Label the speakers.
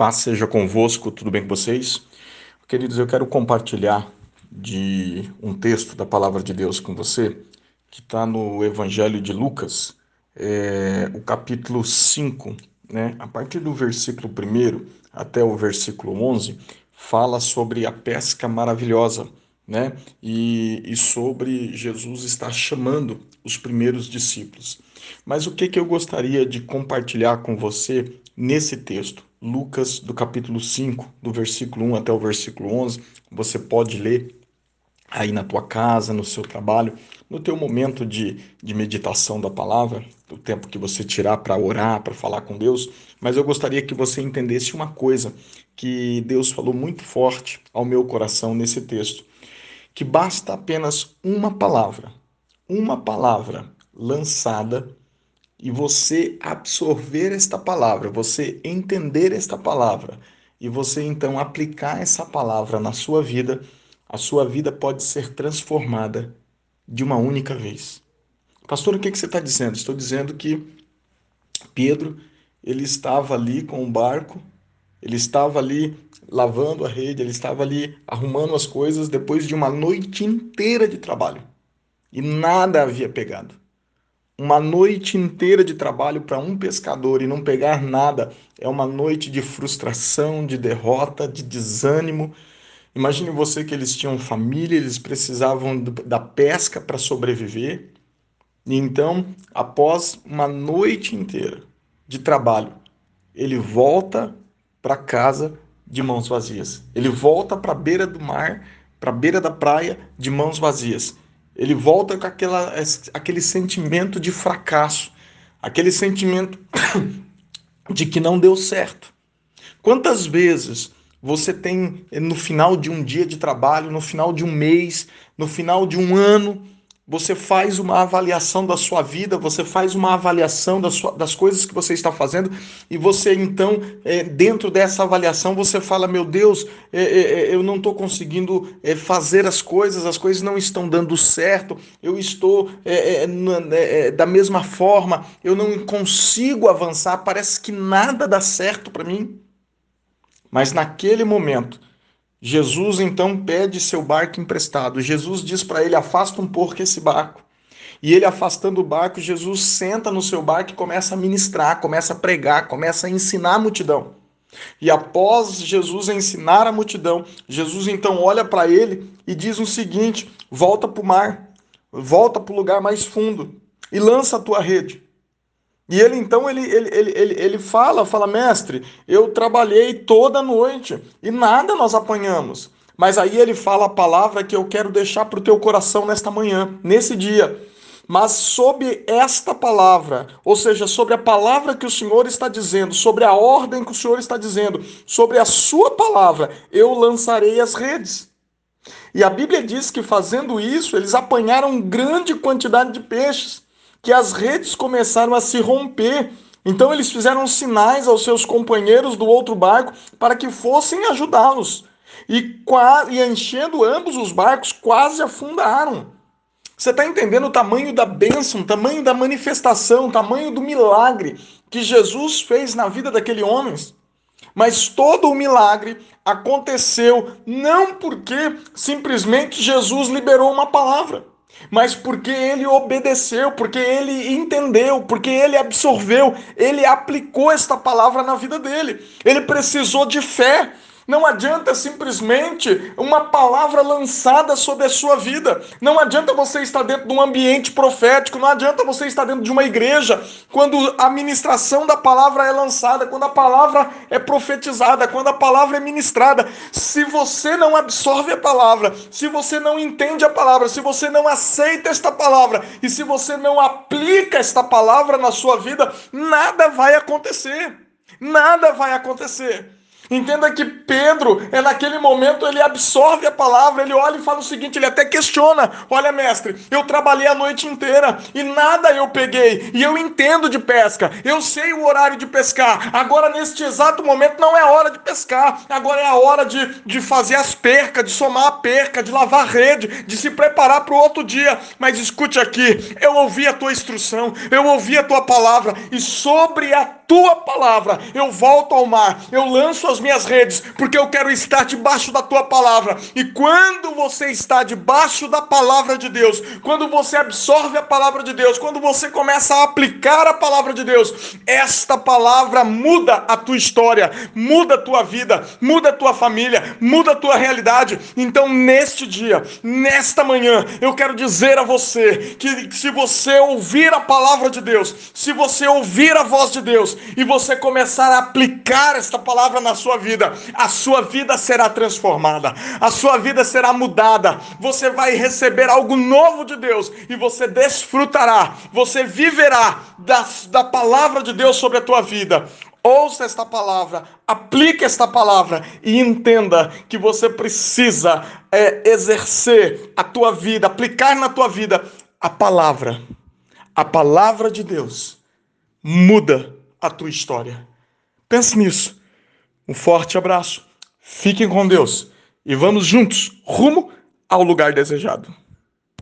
Speaker 1: Paz seja convosco, tudo bem com vocês? Queridos, eu quero compartilhar de um texto da palavra de Deus com você, que está no Evangelho de Lucas, é, o capítulo 5, né? a partir do versículo 1 até o versículo 11, fala sobre a pesca maravilhosa. Né? E, e sobre Jesus estar chamando os primeiros discípulos. Mas o que, que eu gostaria de compartilhar com você nesse texto? Lucas, do capítulo 5, do versículo 1 até o versículo 11. Você pode ler aí na tua casa, no seu trabalho, no teu momento de, de meditação da palavra, o tempo que você tirar para orar, para falar com Deus. Mas eu gostaria que você entendesse uma coisa que Deus falou muito forte ao meu coração nesse texto, que basta apenas uma palavra, uma palavra lançada e você absorver esta palavra, você entender esta palavra e você então aplicar essa palavra na sua vida, a sua vida pode ser transformada de uma única vez. Pastor, o que, que você está dizendo? Estou dizendo que Pedro ele estava ali com o barco, ele estava ali lavando a rede, ele estava ali arrumando as coisas depois de uma noite inteira de trabalho e nada havia pegado uma noite inteira de trabalho para um pescador e não pegar nada é uma noite de frustração, de derrota, de desânimo. Imagine você que eles tinham família, eles precisavam da pesca para sobreviver. E então, após uma noite inteira de trabalho, ele volta para casa de mãos vazias. Ele volta para a beira do mar, para a beira da praia de mãos vazias. Ele volta com aquela, aquele sentimento de fracasso, aquele sentimento de que não deu certo. Quantas vezes você tem no final de um dia de trabalho, no final de um mês, no final de um ano, você faz uma avaliação da sua vida, você faz uma avaliação das, sua, das coisas que você está fazendo, e você então, é, dentro dessa avaliação, você fala: Meu Deus, é, é, eu não estou conseguindo fazer as coisas, as coisas não estão dando certo, eu estou é, da mesma forma, eu não consigo avançar, parece que nada dá certo para mim. Mas naquele momento, Jesus então pede seu barco emprestado. Jesus diz para ele: afasta um pouco esse barco. E ele afastando o barco, Jesus senta no seu barco e começa a ministrar, começa a pregar, começa a ensinar a multidão. E após Jesus ensinar a multidão, Jesus então olha para ele e diz o seguinte: volta para o mar, volta para o lugar mais fundo e lança a tua rede. E ele então ele, ele, ele, ele, ele fala, fala, mestre, eu trabalhei toda noite e nada nós apanhamos. Mas aí ele fala a palavra que eu quero deixar para o teu coração nesta manhã, nesse dia. Mas sobre esta palavra, ou seja, sobre a palavra que o Senhor está dizendo, sobre a ordem que o Senhor está dizendo, sobre a sua palavra, eu lançarei as redes. E a Bíblia diz que fazendo isso, eles apanharam grande quantidade de peixes que as redes começaram a se romper. Então eles fizeram sinais aos seus companheiros do outro barco para que fossem ajudá-los. E, e enchendo ambos os barcos, quase afundaram. Você está entendendo o tamanho da bênção, o tamanho da manifestação, o tamanho do milagre que Jesus fez na vida daquele homem? Mas todo o milagre aconteceu não porque simplesmente Jesus liberou uma palavra mas porque ele obedeceu, porque ele entendeu, porque ele absorveu, ele aplicou esta palavra na vida dele. Ele precisou de fé. Não adianta simplesmente uma palavra lançada sobre a sua vida. Não adianta você estar dentro de um ambiente profético. Não adianta você estar dentro de uma igreja quando a ministração da palavra é lançada, quando a palavra é profetizada, quando a palavra é ministrada. Se você não absorve a palavra, se você não entende a palavra, se você não aceita esta palavra e se você não aplica esta palavra na sua vida, nada vai acontecer. Nada vai acontecer. Entenda que Pedro, é naquele momento, ele absorve a palavra, ele olha e fala o seguinte, ele até questiona: Olha, mestre, eu trabalhei a noite inteira e nada eu peguei, e eu entendo de pesca, eu sei o horário de pescar. Agora, neste exato momento, não é hora de pescar, agora é a hora de, de fazer as percas, de somar a perca, de lavar a rede, de se preparar para o outro dia. Mas escute aqui, eu ouvi a tua instrução, eu ouvi a tua palavra, e sobre a tua palavra eu volto ao mar, eu lanço as minhas redes, porque eu quero estar debaixo da tua palavra. E quando você está debaixo da palavra de Deus, quando você absorve a palavra de Deus, quando você começa a aplicar a palavra de Deus, esta palavra muda a tua história, muda a tua vida, muda a tua família, muda a tua realidade. Então, neste dia, nesta manhã, eu quero dizer a você que se você ouvir a palavra de Deus, se você ouvir a voz de Deus e você começar a aplicar esta palavra na sua vida, a sua vida será transformada, a sua vida será mudada. Você vai receber algo novo de Deus e você desfrutará, você viverá da, da palavra de Deus sobre a tua vida. Ouça esta palavra, aplique esta palavra e entenda que você precisa é, exercer a tua vida, aplicar na tua vida a palavra. A palavra de Deus muda a tua história. Pense nisso. Um forte abraço. Fiquem com Deus e vamos juntos rumo ao lugar desejado.